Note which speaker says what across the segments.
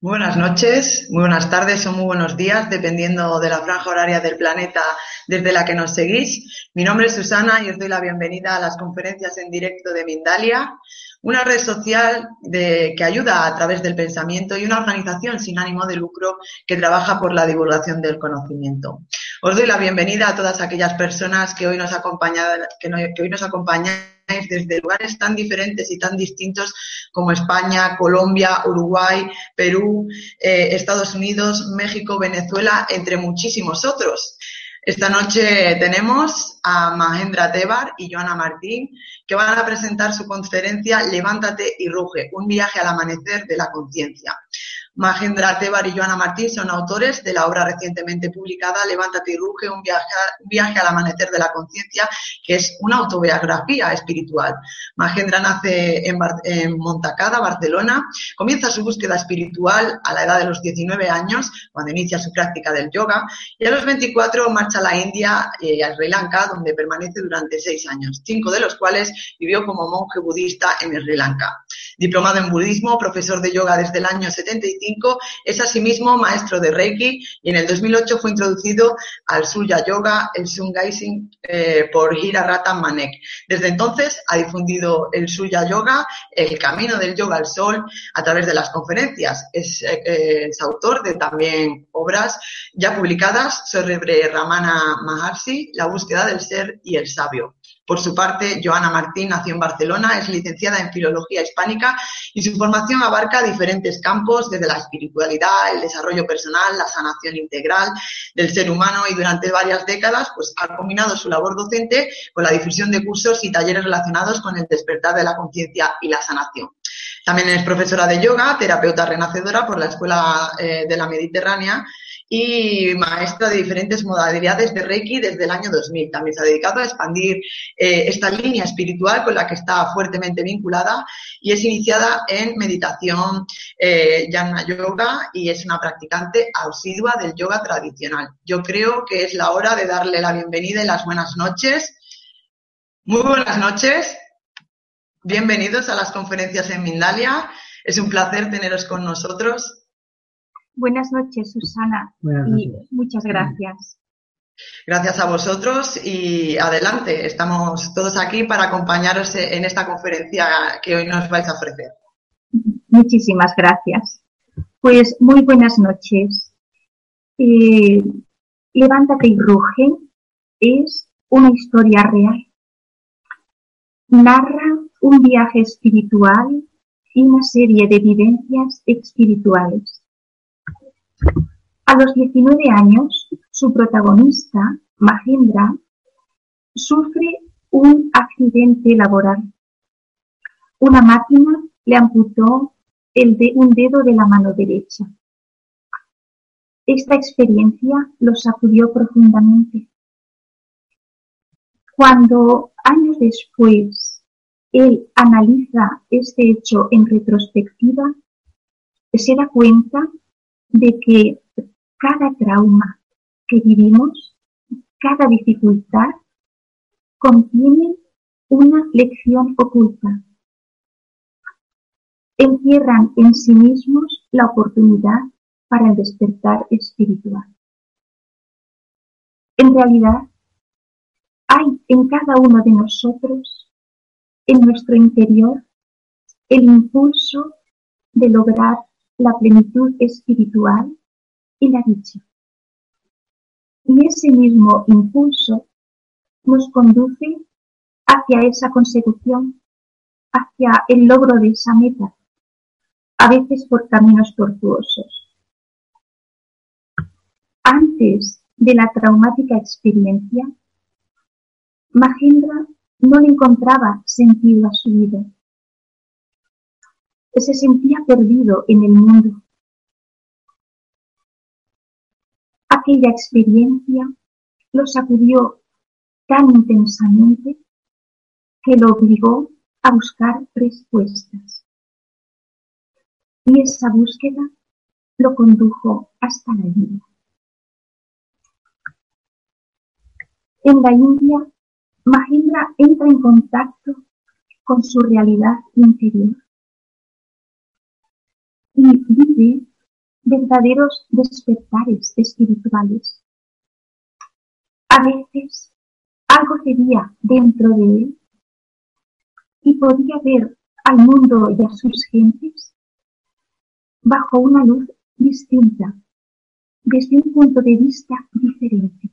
Speaker 1: Buenas noches, muy buenas tardes o muy buenos días, dependiendo de la franja horaria del planeta desde la que nos seguís. Mi nombre es Susana y os doy la bienvenida a las conferencias en directo de Mindalia, una red social que ayuda a través del pensamiento y una organización sin ánimo de lucro que trabaja por la divulgación del conocimiento. Os doy la bienvenida a todas aquellas personas que hoy nos acompañan, que, hoy nos acompañan desde lugares tan diferentes y tan distintos como España, Colombia, Uruguay, Perú, eh, Estados Unidos, México, Venezuela, entre muchísimos otros. Esta noche tenemos a Mahendra Tebar y Joana Martín, que van a presentar su conferencia Levántate y ruge, un viaje al amanecer de la conciencia. Mahendra Tebar y Joana Martín son autores de la obra recientemente publicada Levántate y ruge, un viaje, al amanecer de la conciencia, que es una autobiografía espiritual. Mahendra nace en, Bar Montacada, Barcelona, comienza su búsqueda espiritual a la edad de los 19 años, cuando inicia su práctica del yoga, y a los 24 marcha a la India y a Sri Lanka, donde permanece durante seis años, cinco de los cuales vivió como monje budista en Sri Lanka. Diplomado en budismo, profesor de yoga desde el año 75, es asimismo maestro de Reiki y en el 2008 fue introducido al Suya Yoga, el Sungaising, eh, por Hirarata Manek. Desde entonces ha difundido el Suya Yoga, el camino del yoga al sol, a través de las conferencias. Es, eh, es autor de también obras ya publicadas sobre Ramana Maharshi, La búsqueda del ser y el sabio. Por su parte, Joana Martín nació en Barcelona, es licenciada en Filología Hispánica y su formación abarca diferentes campos, desde la espiritualidad, el desarrollo personal, la sanación integral del ser humano y durante varias décadas pues, ha combinado su labor docente con la difusión de cursos y talleres relacionados con el despertar de la conciencia y la sanación. También es profesora de yoga, terapeuta renacedora por la Escuela eh, de la Mediterránea y maestra de diferentes modalidades de Reiki desde el año 2000. También se ha dedicado a expandir eh, esta línea espiritual con la que está fuertemente vinculada y es iniciada en meditación eh, Yana Yoga y es una practicante asidua del yoga tradicional. Yo creo que es la hora de darle la bienvenida y las buenas noches. Muy buenas noches. Bienvenidos a las conferencias en Mindalia. Es un placer teneros con nosotros.
Speaker 2: Buenas noches, Susana. Buenas noches. Y muchas gracias.
Speaker 1: Gracias a vosotros y adelante. Estamos todos aquí para acompañaros en esta conferencia que hoy nos vais a ofrecer.
Speaker 2: Muchísimas gracias. Pues muy buenas noches. Eh, Levántate y ruge es una historia real. Narra un viaje espiritual y una serie de vivencias espirituales a los 19 años, su protagonista, Mahendra, sufre un accidente laboral. Una máquina le amputó el de un dedo de la mano derecha. Esta experiencia lo sacudió profundamente. Cuando años después él analiza este hecho en retrospectiva, se da cuenta de que cada trauma que vivimos, cada dificultad, contiene una lección oculta. Encierran en sí mismos la oportunidad para el despertar espiritual. En realidad, hay en cada uno de nosotros, en nuestro interior, el impulso de lograr la plenitud espiritual y la dicha. Y ese mismo impulso nos conduce hacia esa consecución, hacia el logro de esa meta, a veces por caminos tortuosos. Antes de la traumática experiencia, Mahendra no le encontraba sentido a su vida. Se sentía perdido en el mundo. Aquella experiencia lo sacudió tan intensamente que lo obligó a buscar respuestas. Y esa búsqueda lo condujo hasta la India. En la India, Mahendra entra en contacto con su realidad interior y vive verdaderos despertares espirituales. A veces algo sería dentro de él y podía ver al mundo y a sus gentes bajo una luz distinta, desde un punto de vista diferente.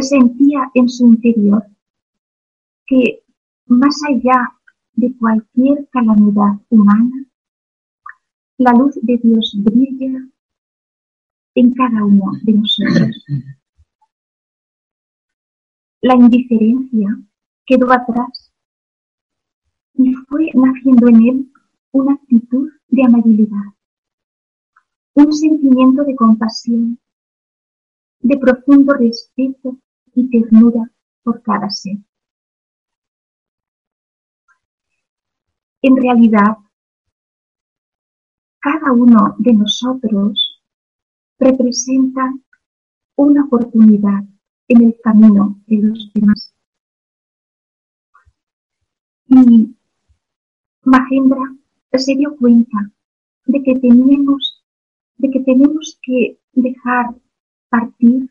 Speaker 2: Sentía en su interior que más allá de cualquier calamidad humana, la luz de Dios brilla en cada uno de nosotros. La indiferencia quedó atrás y fue naciendo en él una actitud de amabilidad, un sentimiento de compasión, de profundo respeto y ternura por cada ser. En realidad, cada uno de nosotros representa una oportunidad en el camino de los demás. Y Mahendra se dio cuenta de que de que tenemos que dejar partir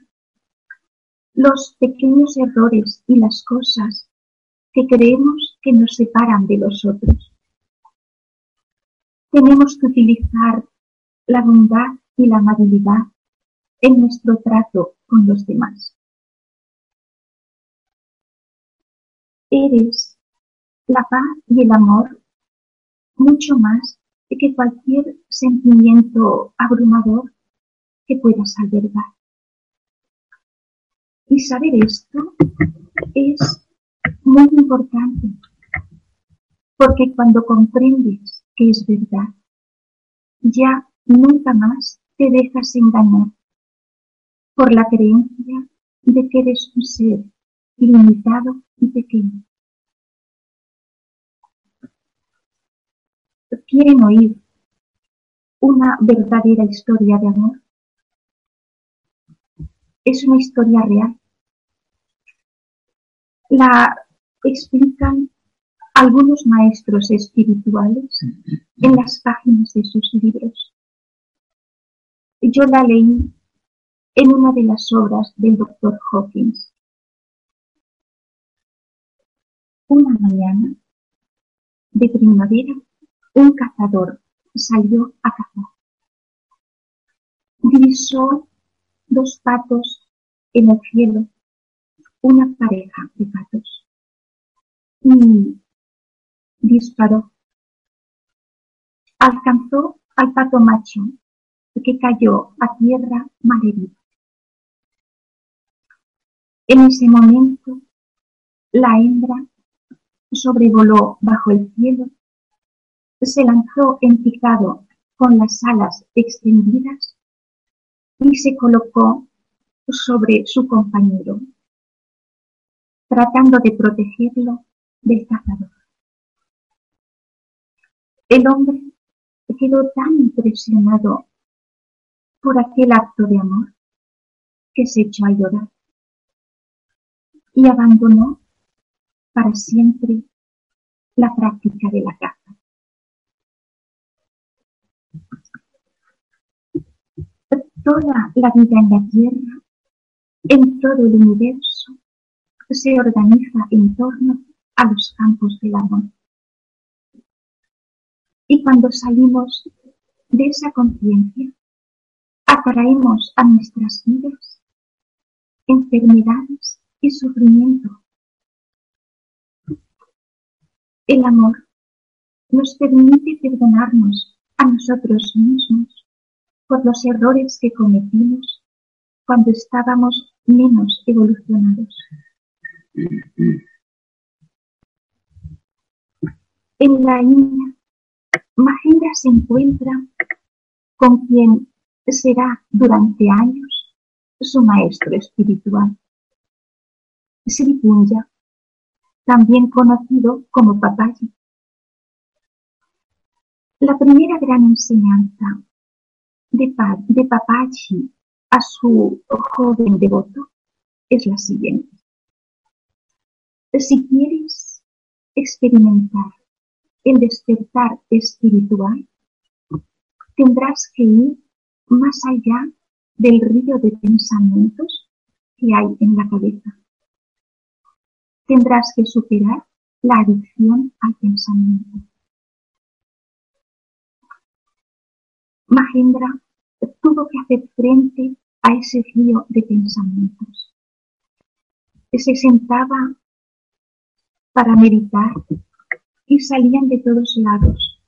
Speaker 2: los pequeños errores y las cosas que creemos que nos separan de los otros. Tenemos que utilizar la bondad y la amabilidad en nuestro trato con los demás. Eres la paz y el amor mucho más que cualquier sentimiento abrumador que puedas albergar. Y saber esto es muy importante, porque cuando comprendes es verdad, ya nunca más te dejas engañar por la creencia de que eres un ser limitado y pequeño. quieren oír una verdadera historia de amor. Es una historia real. La explican algunos maestros espirituales en las páginas de sus libros. Yo la leí en una de las obras del doctor Hawkins. Una mañana de primavera un cazador salió a cazar. Divisó dos patos en el cielo, una pareja de patos, disparó. Alcanzó al pato macho, que cayó a tierra malherido. En ese momento, la hembra sobrevoló bajo el cielo se lanzó en picado con las alas extendidas y se colocó sobre su compañero, tratando de protegerlo del cazador. El hombre quedó tan impresionado por aquel acto de amor que se echó a llorar y abandonó para siempre la práctica de la caza. Toda la vida en la Tierra, en todo el universo, se organiza en torno a los campos del amor. Y cuando salimos de esa conciencia, atraemos a nuestras vidas enfermedades y sufrimiento El amor nos permite perdonarnos a nosotros mismos por los errores que cometimos cuando estábamos menos evolucionados. En la India, Mahendra se encuentra con quien será durante años su maestro espiritual, Sri Punja, también conocido como Papaji. La primera gran enseñanza de, de Papaji a su joven devoto es la siguiente. Si quieres experimentar el despertar espiritual, tendrás que ir más allá del río de pensamientos que hay en la cabeza. Tendrás que superar la adicción al pensamiento. Mahendra tuvo que hacer frente a ese río de pensamientos. Se sentaba para meditar y salían de todos lados,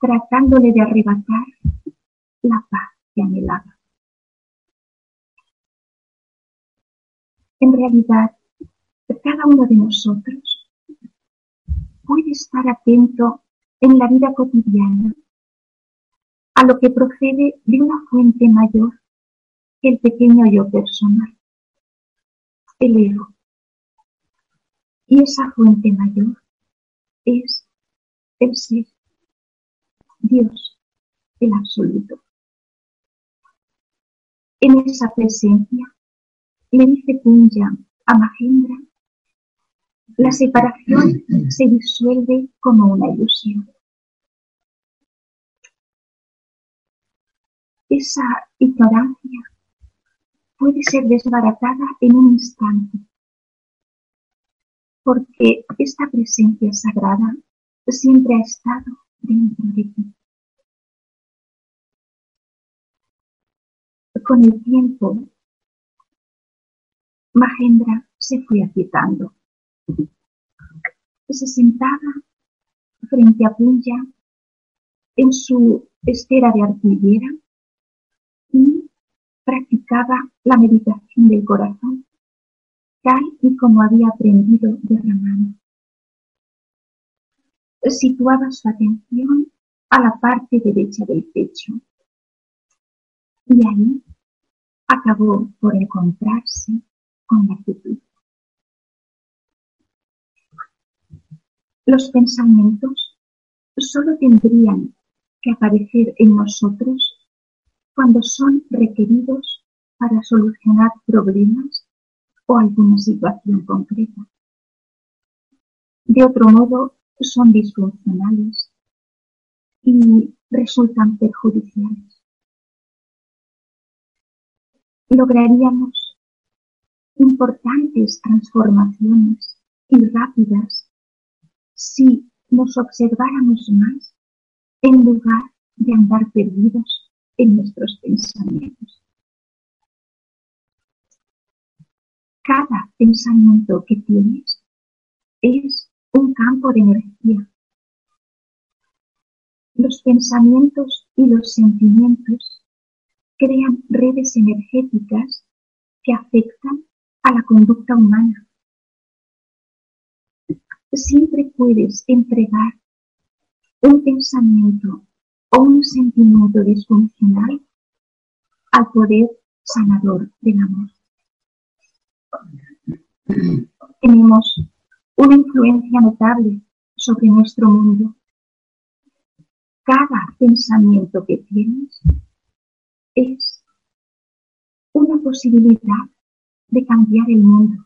Speaker 2: tratándole de arrebatar la paz que anhelaba. En realidad, cada uno de nosotros puede estar atento en la vida cotidiana a lo que procede de una fuente mayor que el pequeño yo personal, el ego. Y esa fuente mayor es el ser, Dios, el absoluto. En esa presencia le dice Punja a Mahendra, la separación se disuelve como una ilusión. Esa ignorancia puede ser desbaratada en un instante porque esta presencia sagrada siempre ha estado dentro de ti. Con el tiempo, Mahendra se fue aquietando. Se sentaba frente a Puya en su estera de artillera y practicaba la meditación del corazón tal y como había aprendido de Ramana. Situaba su atención a la parte derecha del pecho y ahí acabó por encontrarse con la quietud. Los pensamientos solo tendrían que aparecer en nosotros cuando son requeridos para solucionar problemas o alguna situación concreta. De otro modo, son disfuncionales y resultan perjudiciales. Lograríamos importantes transformaciones y rápidas si nos observáramos más en lugar de andar perdidos en nuestros pensamientos. Cada pensamiento que tienes es un campo de energía. Los pensamientos y los sentimientos crean redes energéticas que afectan a la conducta humana. Siempre puedes entregar un pensamiento o un sentimiento disfuncional al poder sanador del amor tenemos una influencia notable sobre nuestro mundo. Cada pensamiento que tienes es una posibilidad de cambiar el mundo.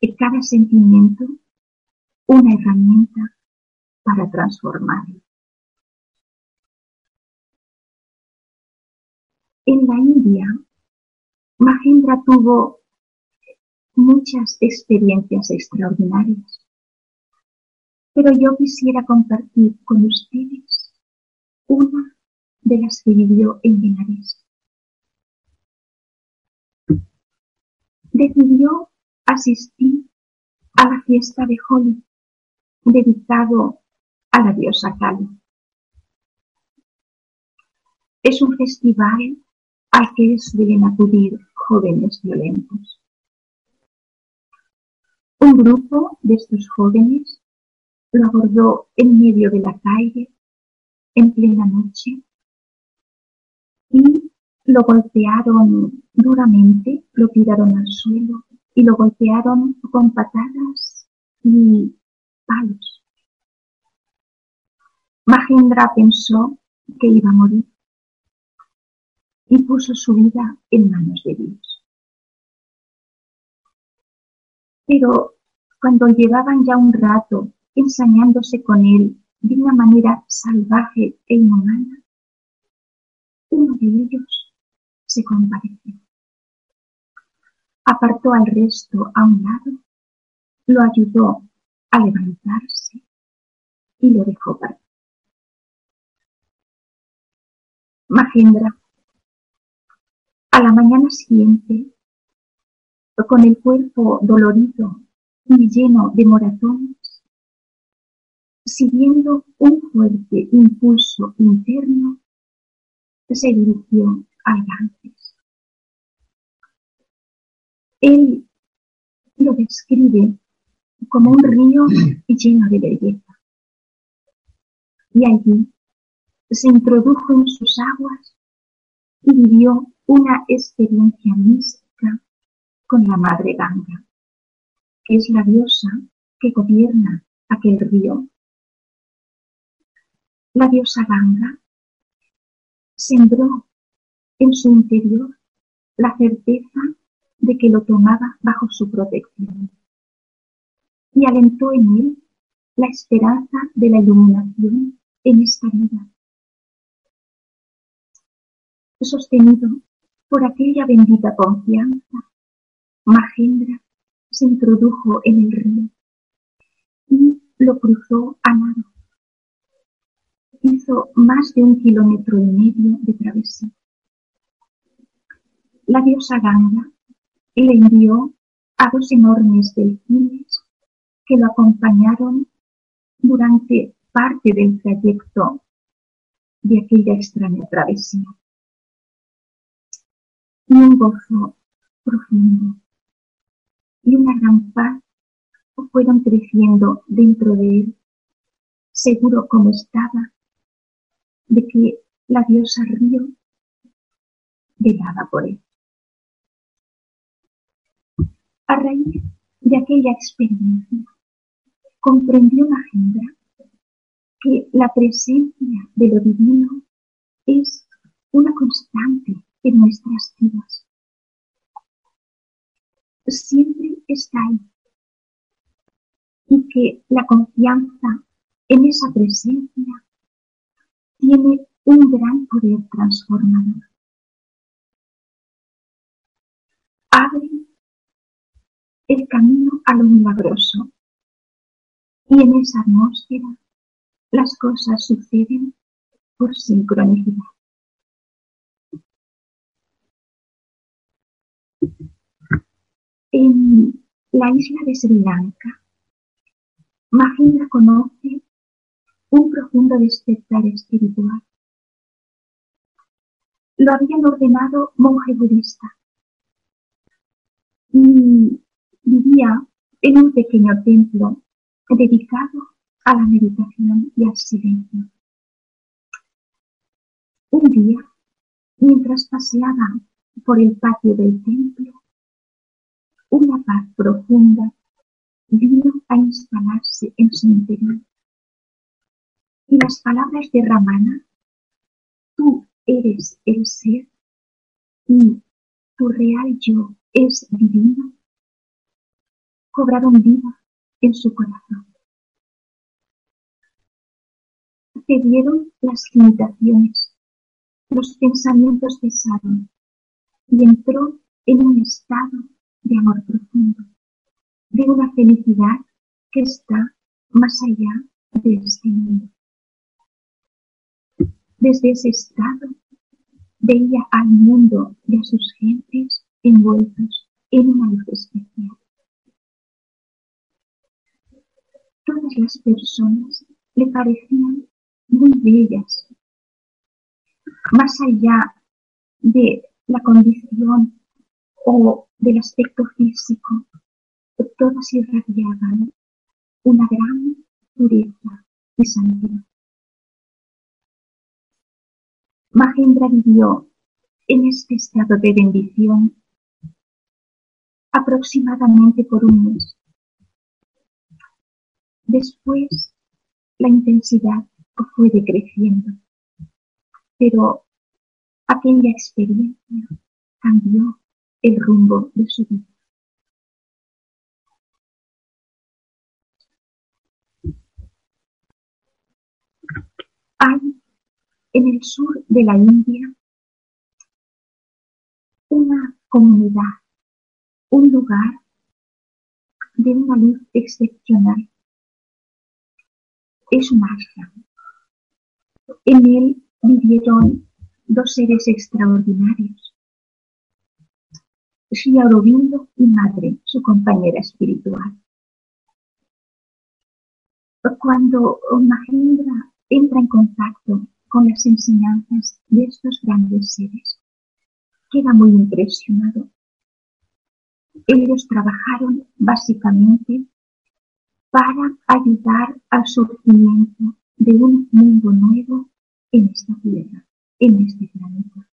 Speaker 2: Y cada sentimiento una herramienta para transformarlo. En la India, Mahendra tuvo muchas experiencias extraordinarias. Pero yo quisiera compartir con ustedes una de las que vivió en Benares. Decidió asistir a la fiesta de Holi dedicado a la diosa Kali. Es un festival al que suelen acudir jóvenes violentos. Un grupo de estos jóvenes lo abordó en medio de la calle en plena noche y lo golpearon duramente, lo tiraron al suelo y lo golpearon con patadas y palos. Mahendra pensó que iba a morir y puso su vida en manos de Dios. Pero cuando llevaban ya un rato ensañándose con él de una manera salvaje e inhumana, uno de ellos se compareció. Apartó al resto a un lado, lo ayudó a levantarse y lo dejó partir. Mahendra, a la mañana siguiente, con el cuerpo dolorido y lleno de moratones, siguiendo un fuerte impulso interno, se dirigió al Ganges. Él lo describe como un río lleno de belleza. Y allí se introdujo en sus aguas y vivió una experiencia mística con la Madre Ganga, que es la diosa que gobierna aquel río. La diosa Ganga sembró en su interior la certeza de que lo tomaba bajo su protección y alentó en él la esperanza de la iluminación en esta vida. Sostenido por aquella bendita confianza, Mahendra se introdujo en el río y lo cruzó a nado hizo más de un kilómetro y medio de travesía. La diosa Ganga le envió a dos enormes delfines que lo acompañaron durante parte del trayecto de aquella extraña travesía. Y un gozo profundo y una gran paz fueron creciendo dentro de él, seguro como estaba de que la diosa Río velaba por él. A raíz de aquella experiencia, comprendió Mahendra que la presencia de lo divino es una constante en nuestras vidas. Siempre está ahí. Y que la confianza en esa presencia tiene un gran poder transformador. Abre el camino a lo milagroso y en esa atmósfera las cosas suceden por sincronicidad. En la isla de Sri Lanka, Mahinda conoce un profundo despertar espiritual. Lo habían ordenado monje budista y vivía en un pequeño templo dedicado a la meditación y al silencio. Un día, mientras paseaba por el patio del templo, una paz profunda vino a instalarse en su interior y las palabras de Ramana, tú eres el ser y tu real yo es divino, cobraron vida en su corazón. dieron las limitaciones, los pensamientos cesaron y entró en un estado de amor profundo, de una felicidad que está más allá de este mundo. Desde ese estado veía al mundo y a sus gentes envueltos en una luz especial. Toda todas las personas le parecían muy bellas, más allá de la condición o del aspecto físico, todas irradiaban una gran pureza y santidad. Mahendra vivió en este estado de bendición aproximadamente por un mes. Después, la intensidad fue decreciendo, pero aquella experiencia cambió el rumbo de su vida. Hay en el sur de la India una comunidad, un lugar de una luz excepcional. Es un ashram. En él vivieron dos seres extraordinarios. Sri Aurobindo y Madre, su compañera espiritual. Cuando Mahendra entra en contacto con las enseñanzas de estos grandes seres, queda muy impresionado. Ellos trabajaron básicamente para ayudar al surgimiento de un mundo nuevo en esta tierra, en este planeta.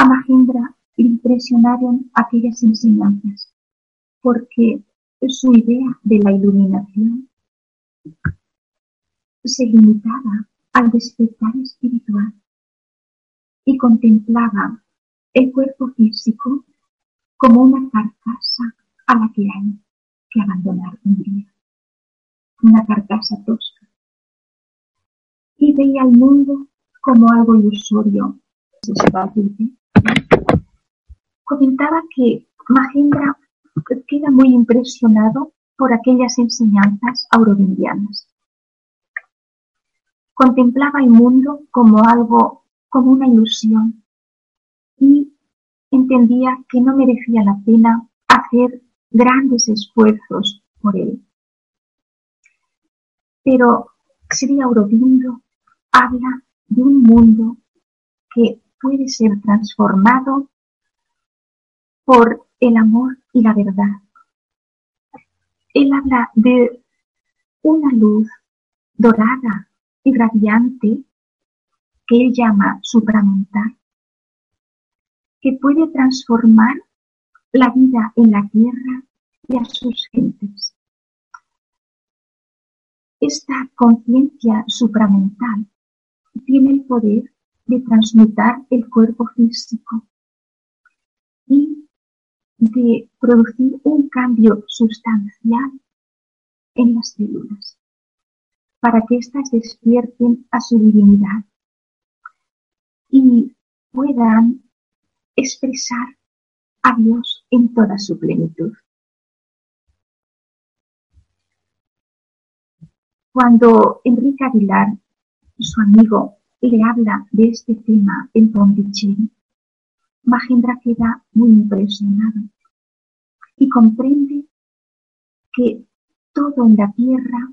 Speaker 2: A Mahendra le impresionaron aquellas enseñanzas porque su idea de la iluminación. Se limitaba al despertar espiritual y contemplaba el cuerpo físico como una carcasa a la que hay que abandonar un día, una carcasa tosca. Y veía al mundo como algo ilusorio, Comentaba que Mahendra queda muy impresionado por aquellas enseñanzas aurovindianas. Contemplaba el mundo como algo como una ilusión y entendía que no merecía la pena hacer grandes esfuerzos por él. Pero Sri Aurobindo habla de un mundo que puede ser transformado por el amor y la verdad. Él habla de una luz dorada y radiante que él llama supramental, que puede transformar la vida en la tierra y a sus gentes. Esta conciencia supramental tiene el poder de transmutar el cuerpo físico y de producir un cambio sustancial en las células para que éstas despierten a su divinidad y puedan expresar a Dios en toda su plenitud. Cuando Enrique Aguilar, su amigo, le habla de este tema en Pondicherry, Mahendra queda muy impresionado y comprende que todo en la tierra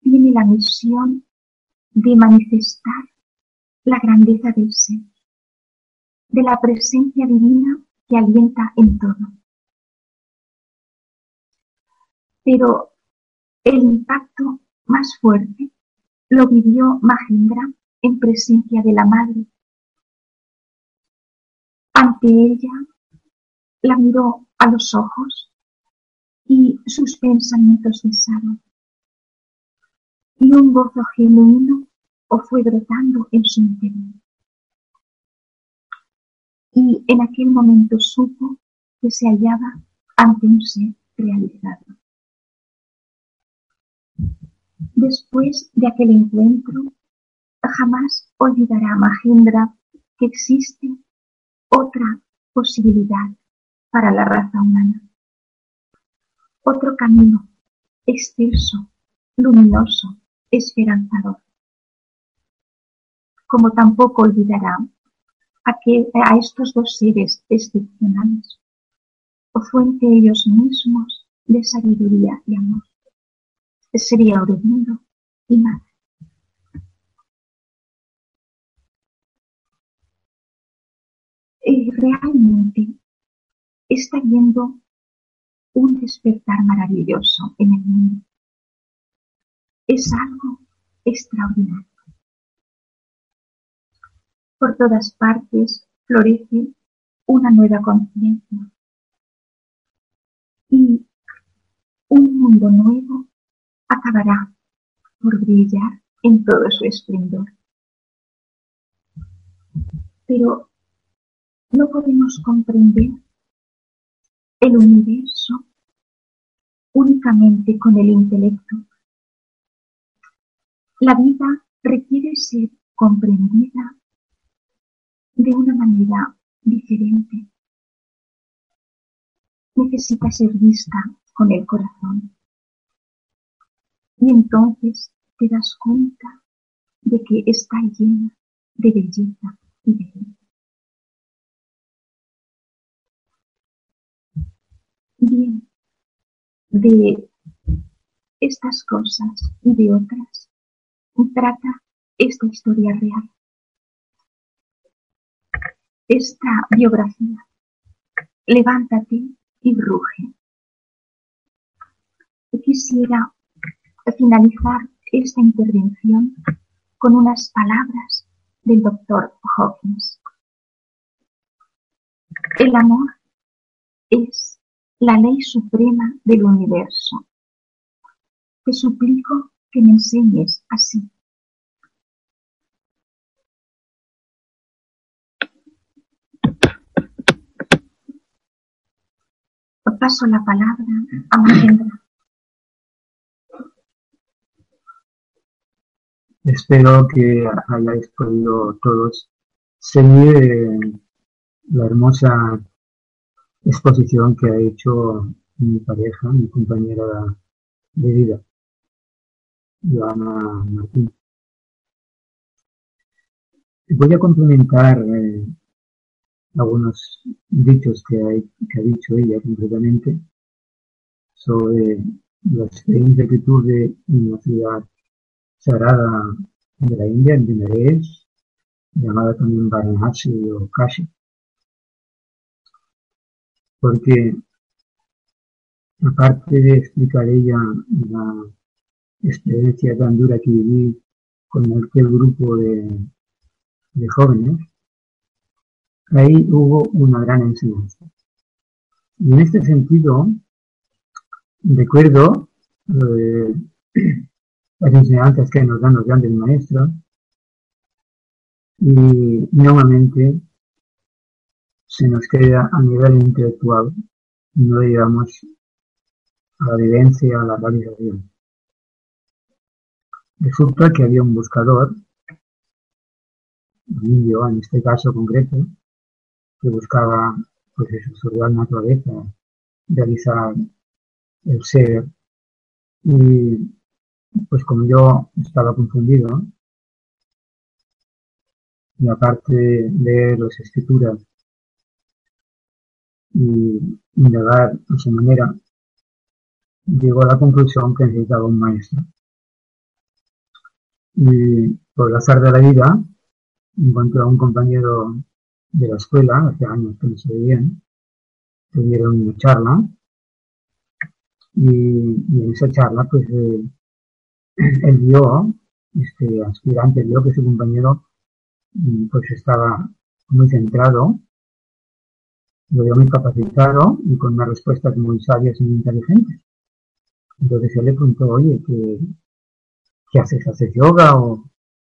Speaker 2: tiene la misión de manifestar la grandeza del ser, de la presencia divina que alienta en todo. Pero el impacto más fuerte lo vivió Mahendra en presencia de la madre. Ante ella la miró a los ojos y sus pensamientos cesaron. Y un gozo genuino o fue brotando en su interior. Y en aquel momento supo que se hallaba ante un ser realizado. Después de aquel encuentro, jamás olvidará Mahendra que existe otra posibilidad para la raza humana. Otro camino excelso, luminoso, esperanzador como tampoco olvidará a, a estos dos seres excepcionales, o fuente ellos mismos de sabiduría y amor. Sería Aurobindo y madre. Realmente está viendo un despertar maravilloso en el mundo. Es algo extraordinario. Por todas partes florece una nueva conciencia y un mundo nuevo acabará por brillar en todo su esplendor. Pero no podemos comprender el universo únicamente con el intelecto. La vida requiere ser comprendida de una manera diferente. Necesita ser vista con el corazón. Y entonces te das cuenta de que está llena de belleza y de vida. De estas cosas y de otras trata esta historia real esta biografía. Levántate y ruge. Quisiera finalizar esta intervención con unas palabras del doctor Hawkins. El amor es la ley suprema del universo. Te suplico que me enseñes así paso la palabra a Mahendra.
Speaker 3: Espero que hayáis podido todos seguir la hermosa exposición que ha hecho mi pareja, mi compañera de vida, Joana Martín. Voy a complementar eh, algunos dichos que, ha dicho ella concretamente sobre la experiencia que tuve en la ciudad sagrada de la India, en Benares, llamada también Varanasi o Kashi. Porque aparte de explicar ella la experiencia tan dura que viví con aquel grupo de jóvenes, ahí hubo una gran enseñanza. Y en este sentido, recuerdo eh, las enseñanzas que nos dan los grandes maestros y nuevamente se nos queda a nivel intelectual, no digamos a la vivencia, a la realización. Resulta que había un buscador, un indio en este caso concreto, que buscaba pues eso, su real naturaleza, realizar el ser. Y pues como yo estaba confundido, y aparte de las escrituras y indagar a su manera, llegó a la conclusión que necesitaba un maestro. Y por el azar de la vida, encontré a un compañero de la escuela, hace años que no se veían, tuvieron una charla y, en esa charla pues eh, él vio, este aspirante vio que su compañero mm, pues estaba muy centrado, lo vio muy capacitado y con unas respuestas muy sabias y muy inteligentes. Entonces él le preguntó, oye, ¿qué, qué haces? ¿Haces yoga o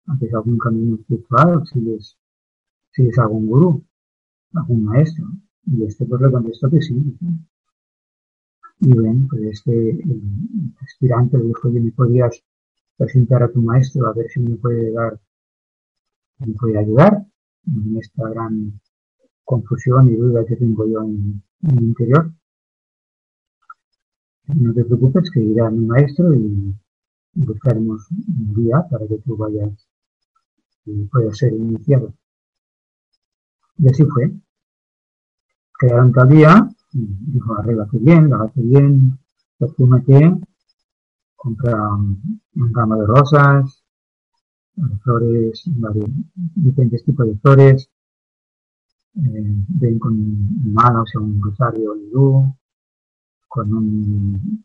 Speaker 3: haces algún camino espiritual? Si les si es algún gurú, algún maestro. Y este pues le contestó que sí. Y bien, pues este el aspirante le dijo, oye, ¿me podrías presentar a tu maestro a ver si me puede dar, me puede ayudar en esta gran confusión y duda que tengo yo en, mi interior? No te preocupes que irá mi maestro y buscaremos un día para que tú vayas y puedas ser iniciado. Y así fue. Quedaron tal día, dijo, arréglate bien, lávate bien, perfúmate, compra un, ramo de rosas, flores, diferentes tipos de flores, ven con manos o un rosario hindú, con, un,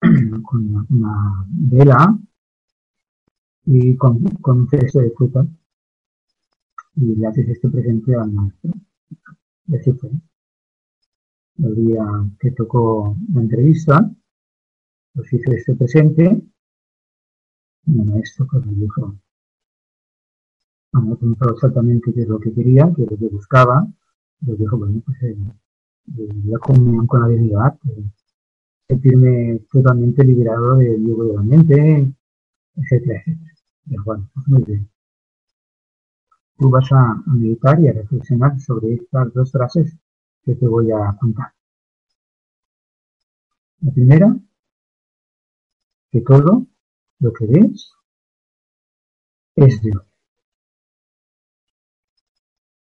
Speaker 3: con una, vela y con, con un cesto de fruta y le haces este presente al maestro. Y así fue. El día que tocó la entrevista, pues hice este presente y el maestro pues me dijo, me preguntó exactamente qué es lo que quería, qué es lo que buscaba, y dijo, bueno, pues eh, la comunión con la divinidad, eh, sentirme totalmente liberado del yugo de la mente, etcétera, etcétera. Y bueno, pues muy bien. Tú vas a, meditar y a reflexionar sobre estas dos frases que te voy a contar. La primera, que todo lo que ves es Dios.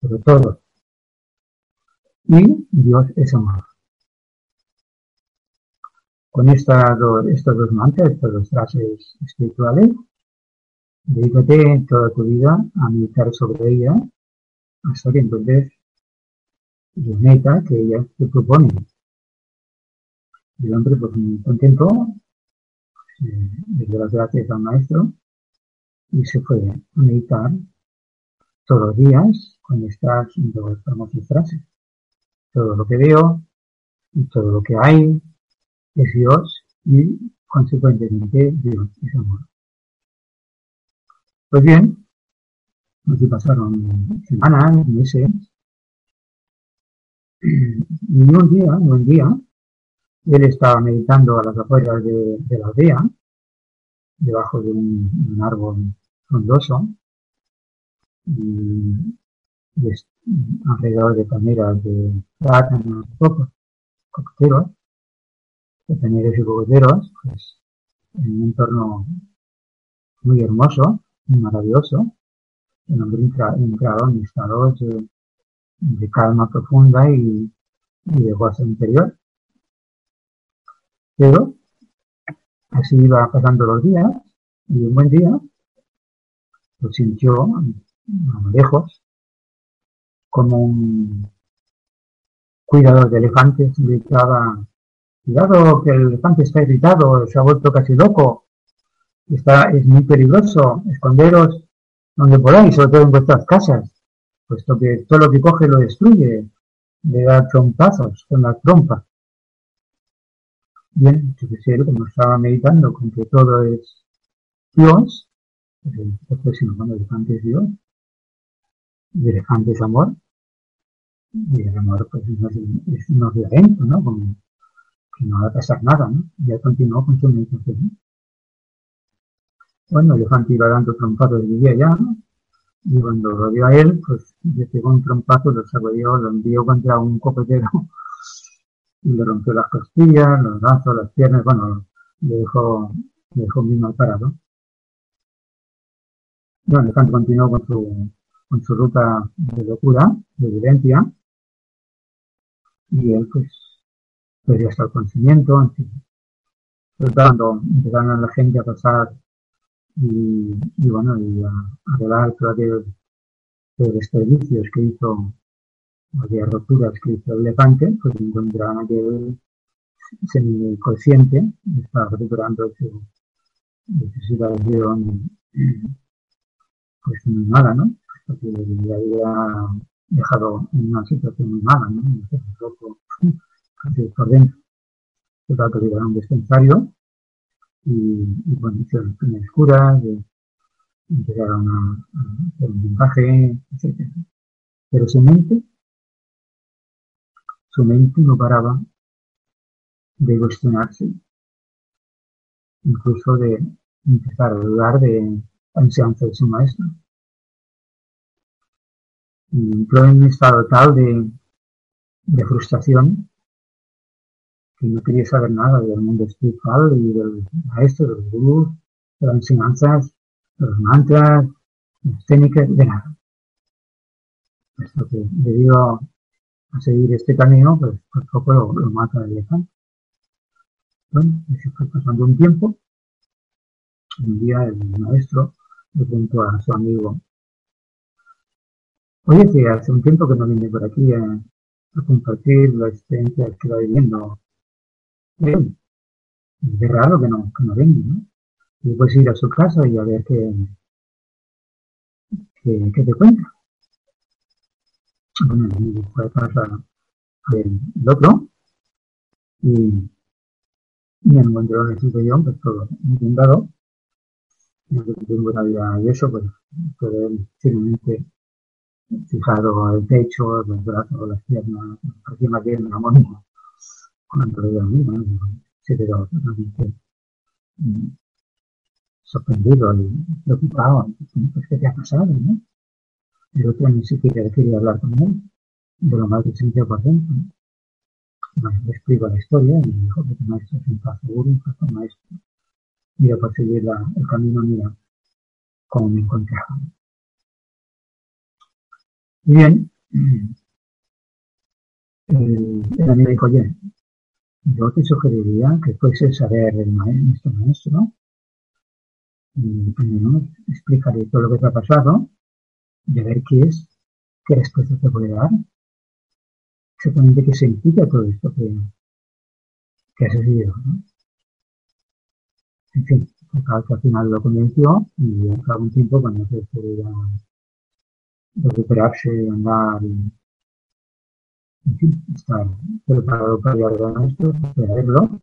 Speaker 3: Pero todo y Dios es amor. Con estas dos, estos dos mantras, estas dos frases espirituales, dedícate toda tu vida a meditar sobre ella hasta que entonces la meta que ella te propone. Y el hombre, pues muy contento, le dio las gracias al maestro y se fue a meditar todos los días con estas dos famosas frases todo lo que veo y todo lo que hay es Dios y consecuentemente Dios es amor. Pues bien, aquí pasaron semanas, meses, y un día, un día, él estaba meditando a las afueras de, la aldea, debajo de un, árbol frondoso, alrededor de palmeras de plátanos, cocos, cocoteros, de palmeras y cocoteros, pues en un entorno muy hermoso, muy maravilloso. El hombre entrado en estados de, de, calma profunda y, y de gozo interior. Pero así iba pasando los días y un buen día lo sintió a lo lejos como un cuidador de elefantes gritaba, cuidado que el elefante está irritado, se ha vuelto casi loco, está, es muy peligroso, esconderos donde podáis, sobre todo en vuestras casas, puesto que todo lo que coge lo destruye, le da trompazos con la trompa. Bien, él, como estaba meditando con que todo es Dios, pues entonces si no, el elefante es Dios, y el elefante es amor, y el amor pues no es, no violento, ¿no? Que no va a pasar nada, ¿no? Y él continuó con su meditación. Bueno, el elefante iba dando trompazos de día ya, ¿no? Y cuando lo vio a él, pues le pegó un trompazo, lo sacudió, lo envió contra un copetero y le rompió las costillas, los brazos, las piernas, bueno, le dejó, dejó muy mal parado. Bueno, el elefante continuó con su, con su ruta de locura, de violencia, y él pues podría estar conocimiento, en fin. Pues cuando empezaron la gente a pasar y, y bueno, y a, revelar todos aquellos desperdicios que hizo, aquellas roturas que hizo el elefante, pues encontraron aquel semiconsciente, estaba recuperando su situación pues muy mala, ¿no? Porque le había dejado en una situación muy mala, ¿no? Roto por dentro. Se trata de un dispensario y, y bueno, hicieron las primeras curas, empezaron a, hacer un montaje, etc. Pero su mente, su mente no paraba de cuestionarse, incluso de empezar a dudar de la enseñanza de su maestro entró en un estado tal de, de frustración que no quería saber nada del mundo espiritual y del maestro, de los gurús, de las enseñanzas, de los mantras, de las técnicas, de nada. Esto que debido a seguir este camino, pues por poco lo, lo mata el elefante. Bueno, se fue pasando un tiempo. Un día el maestro le preguntó a su amigo, oye, que hace un tiempo que no viene por aquí a, compartir la experiencia que va viviendo. Bien, es raro que no, que no venga, ¿no? Y puedes ir a su casa y a ver qué, qué, te cuenta. Bueno, el amigo fue a casa del otro y encontró en el sillón, pues todo inundado. No tengo vida y eso, pues todo él firmemente fijado al techo, los brazos, las piernas, parecía más bien un amónimo. Cuando lo se quedó totalmente mm, sorprendido y preocupado. Pues, ¿Qué te ha pasado? ¿no? El otro ni siquiera quería hablar con él, de lo mal que se por dentro. ¿no? Bueno, le explico la historia y me dijo que tu maestro es un paz seguro, un paz maestro. Mira, por seguir el camino, mira cómo me encontré. Bien, el, el amigo dijo, oye, yo te sugeriría que fueses a ver el maestro, maestro y al menos explicaré todo lo que te ha pasado y a ver qué es, qué respuesta te puede dar exactamente qué significa todo esto que, que has vivido. ¿no? En fin, al final lo convenció y al cabo un tiempo cuando se pudiera recuperarse, andar y en fin, estar preparado para llegar a esto, para verlo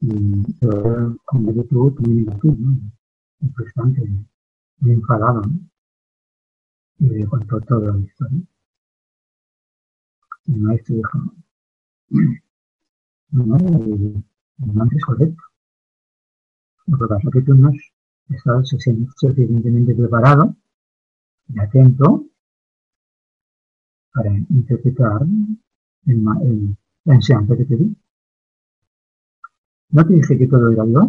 Speaker 3: y con una actitud muy negativa, ¿no? frustrante, muy enfadado, ¿no? y contó toda la historia. El maestro dijo, no, no, no es correcto. Lo que pasa es que tú no estado suficientemente preparado y atento para interpretar el, el, la que te di. ¿No te dije que todo era Dios?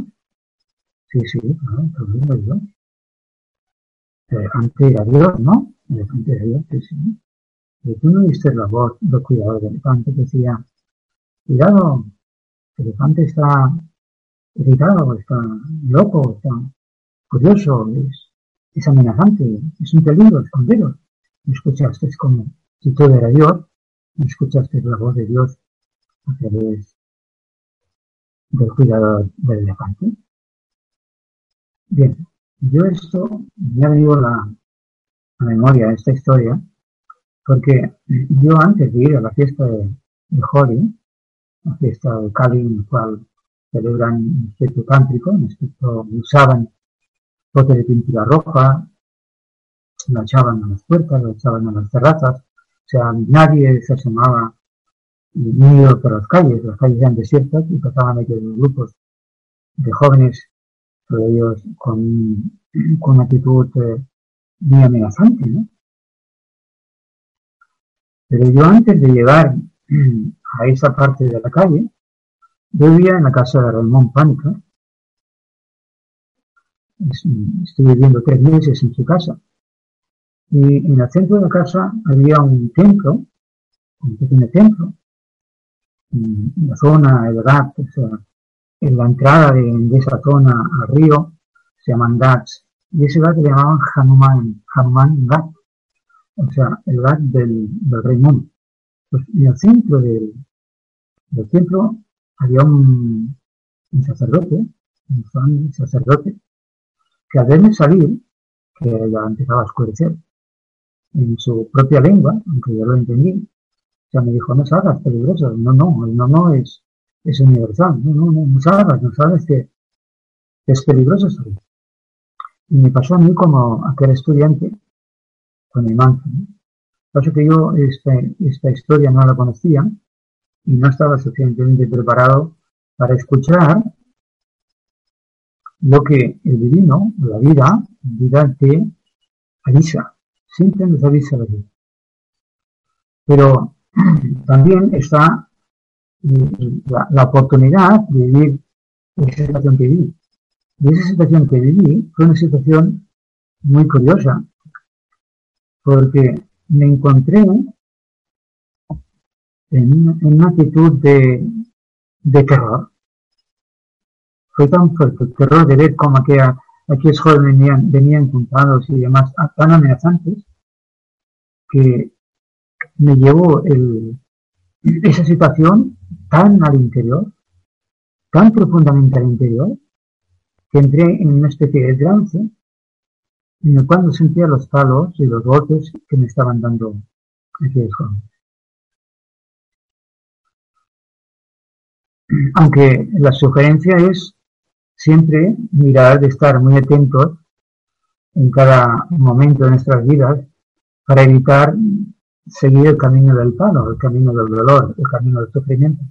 Speaker 3: Sí, sí, claro, todo era Dios. El elefante era Dios, ¿no? El elefante era Dios, sí, sí. Y tú no viste la voz del cuidador del elefante que decía, cuidado, el elefante está irritado, está loco, está curioso, es, es amenazante, es un peligro, esconderos. Y escuchaste es como si todo era Dios, escuchaste la voz de Dios a través del cuidador del elefante. Bien, yo esto me ha venido la, memoria esta historia porque yo antes de ir a la fiesta de, de Holi, la fiesta de Cali, en la cual celebran un aspecto cántrico, un aspecto, usaban botes de pintura roja, la echaban a las puertas, la echaban a las terrazas, o sea, nadie se asomaba ni iba por las calles, las calles eran desiertas y pasaban aquellos grupos de jóvenes, todos ellos con, con una actitud eh, muy amenazante, ¿no? Pero yo antes de llegar a esa parte de la calle, vivía en la casa de Ramón Pánica. Estuve viviendo tres meses en su casa. Y en el centro de la casa había un templo, un pequeño templo. En la zona, el Gat, o sea, en la entrada de, esa zona al río, se llaman Gats. Y ese Gat le llamaban Hanuman, Hanuman Gat o sea, el bar del, del Rey Mono. Pues en el centro del, del templo había un, un sacerdote, un sacerdote, que al verme salir, que ya empezaba a oscurecer, en su propia lengua, aunque yo lo entendí, ya me dijo, no salgas, peligroso. No, no, no, no es, es universal. No, no, no, no salgas, no salgas, que es peligroso salir. Y me pasó a mí como aquel estudiante con el manto. ¿no? Pasa que yo esta, esta historia no la conocía y no estaba suficientemente preparado para escuchar lo que el divino, la vida, vida te avisa, siempre nos avisa la vida. Pero también está la, la, oportunidad de vivir esa situación que viví. Y esa situación que viví fue una situación muy curiosa, porque me encontré en una actitud de, de terror. Tan fuerte el terror de ver cómo aquella, aquellos jóvenes venían, venían juntados y demás tan amenazantes que me llevó esa situación tan al interior, tan profundamente al interior, que entré en una especie de trance en el cual sentía los palos y los golpes que me estaban dando aquellos jóvenes. Aunque la sugerencia es siempre mirar de estar muy atentos en cada momento de nuestras vidas para evitar seguir el camino del palo, el camino del dolor, el camino del sufrimiento.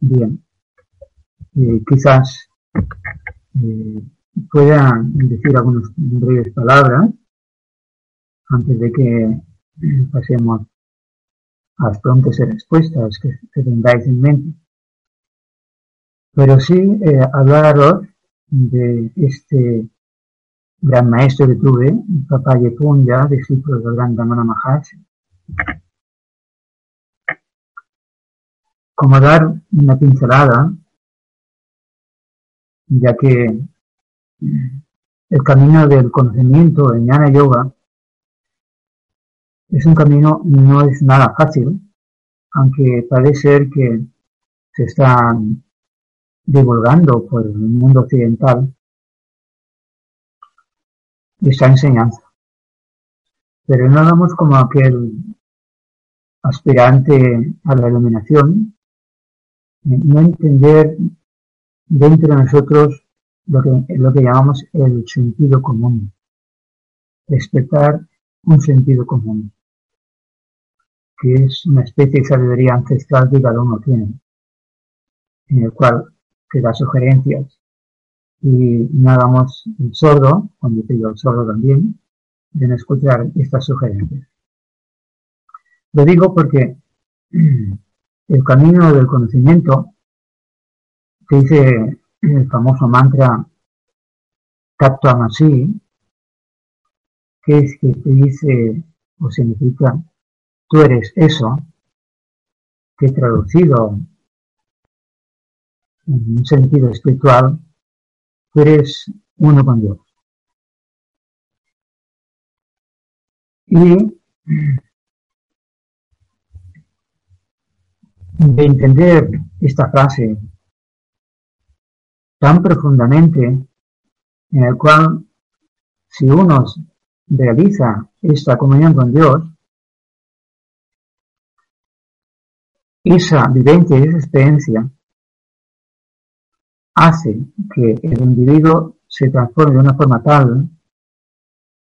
Speaker 3: Bien, eh, quizás eh, pueda decir algunas breves palabras antes de que pasemos las preguntas y respuestas que, tengáis en mente. Pero sí eh, hablaros de este gran maestro que tuve, Papá Yepunja, discípulo del gran Ramana Maharshi. Como dar una pincelada, ya que el camino del conocimiento, el Jnana Yoga, es un camino, no es nada fácil, aunque parece ser que se está divulgando por el mundo occidental esta enseñanza. Pero no hagamos como aquel aspirante a la iluminación, no entender dentro de nosotros lo que, lo que llamamos el sentido común, respetar un sentido común, que es una especie de sabiduría ancestral que cada uno tiene, en el cual te da sugerencias y no hagamos el sordo, cuando digo el sordo también, de no escuchar estas sugerencias. Lo digo porque el camino del conocimiento que dice el famoso mantra Amasi, que es que te dice o significa tú eres eso, que traducido en un sentido espiritual, tú eres uno con Dios. Y de entender esta frase tan profundamente en el cual si uno realiza esta comunión con Dios, esa vivencia y esa experiencia hace que el individuo se transforme de una forma tal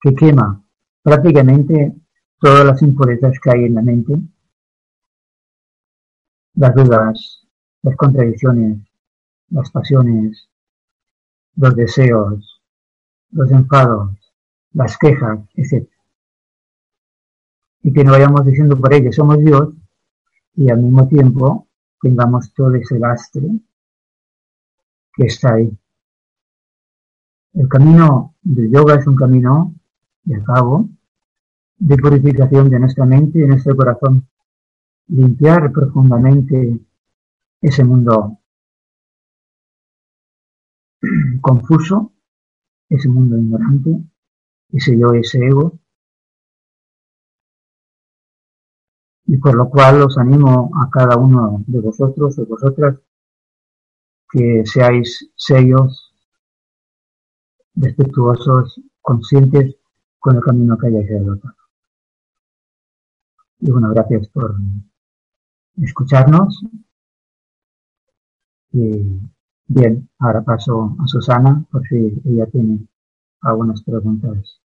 Speaker 3: que quema prácticamente todas las impurezas que hay en la mente, las dudas, las contradicciones, las pasiones, los deseos, los enfados, las quejas, etc. Y que no vayamos diciendo por ello somos Dios y al mismo tiempo tengamos todo ese lastre que está ahí. El camino del yoga es un camino, de cabo, de purificación de nuestra mente y de nuestro corazón. Limpiar profundamente ese mundo confuso, ese mundo ignorante, ese yo, ese ego, y por lo cual os animo a cada uno de vosotros o vosotras que seáis serios, respetuosos, conscientes con el camino que hayáis adoptado. Y bueno, gracias por escucharnos. Y Bien, ahora paso a Susana por si ella tiene algunas preguntas.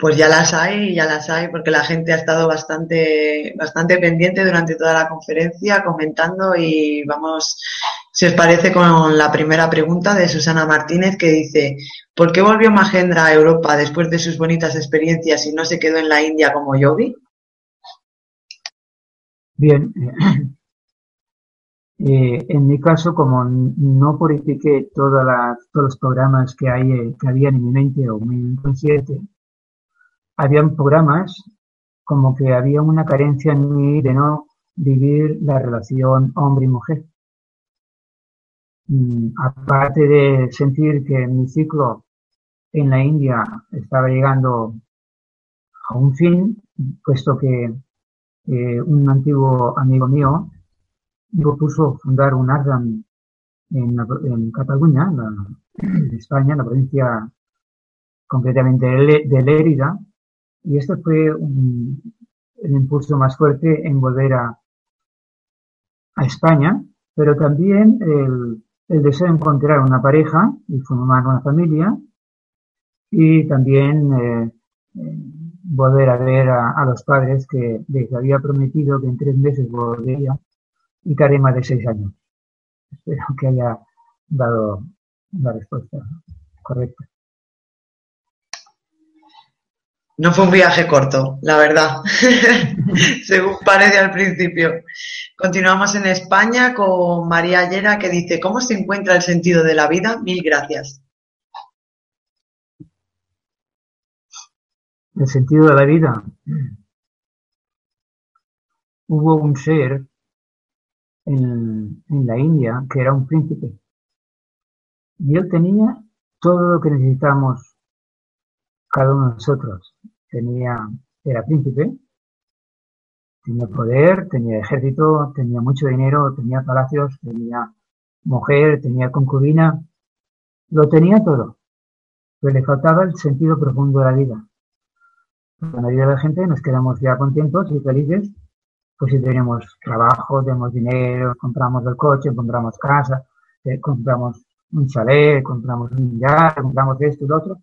Speaker 1: Pues, ya las hay, ya las hay, porque la gente ha estado bastante, bastante pendiente durante toda la conferencia comentando y vamos, si os parece, con la primera pregunta de Susana Martínez que dice, ¿por qué volvió Mahendra a Europa después de sus bonitas experiencias y no se quedó en la India como yogi?
Speaker 3: Bien, eh, en mi caso, como no purifiqué todos los programas que, hay, que había en mi mente o mi inconsciente, habían programas como que había una carencia en mí de no vivir la relación hombre y mujer. Mm, aparte de sentir que mi ciclo en la India estaba llegando a un fin, puesto que eh, un antiguo amigo mío propuso fundar un ashram en, Cataluña, en, España, en la provincia concretamente de Lérida, y este fue un, el impulso más fuerte en volver a, a España, pero también el, el deseo de encontrar una pareja y formar una familia y también eh, eh, volver a ver a, los padres que les había prometido que en tres meses volvería y que más de seis años. Espero que haya dado la respuesta correcta.
Speaker 1: No fue un viaje corto, la verdad, según parece al principio. Continuamos en España con María Llera que dice, ¿cómo se encuentra el sentido de la vida? Mil gracias.
Speaker 3: El sentido de la vida. Hubo un ser en, en la India que era un príncipe y él tenía todo lo que necesitamos cada uno de nosotros tenía, era príncipe, tenía poder, tenía ejército, tenía mucho dinero, tenía palacios, tenía mujer, tenía concubina, lo tenía todo, pero le faltaba el sentido profundo de la vida. La mayoría de la gente nos quedamos ya contentos y felices, pues si tenemos trabajo, tenemos dinero, compramos el coche, compramos casa, eh, compramos un chalet, compramos un yate, compramos esto y lo otro,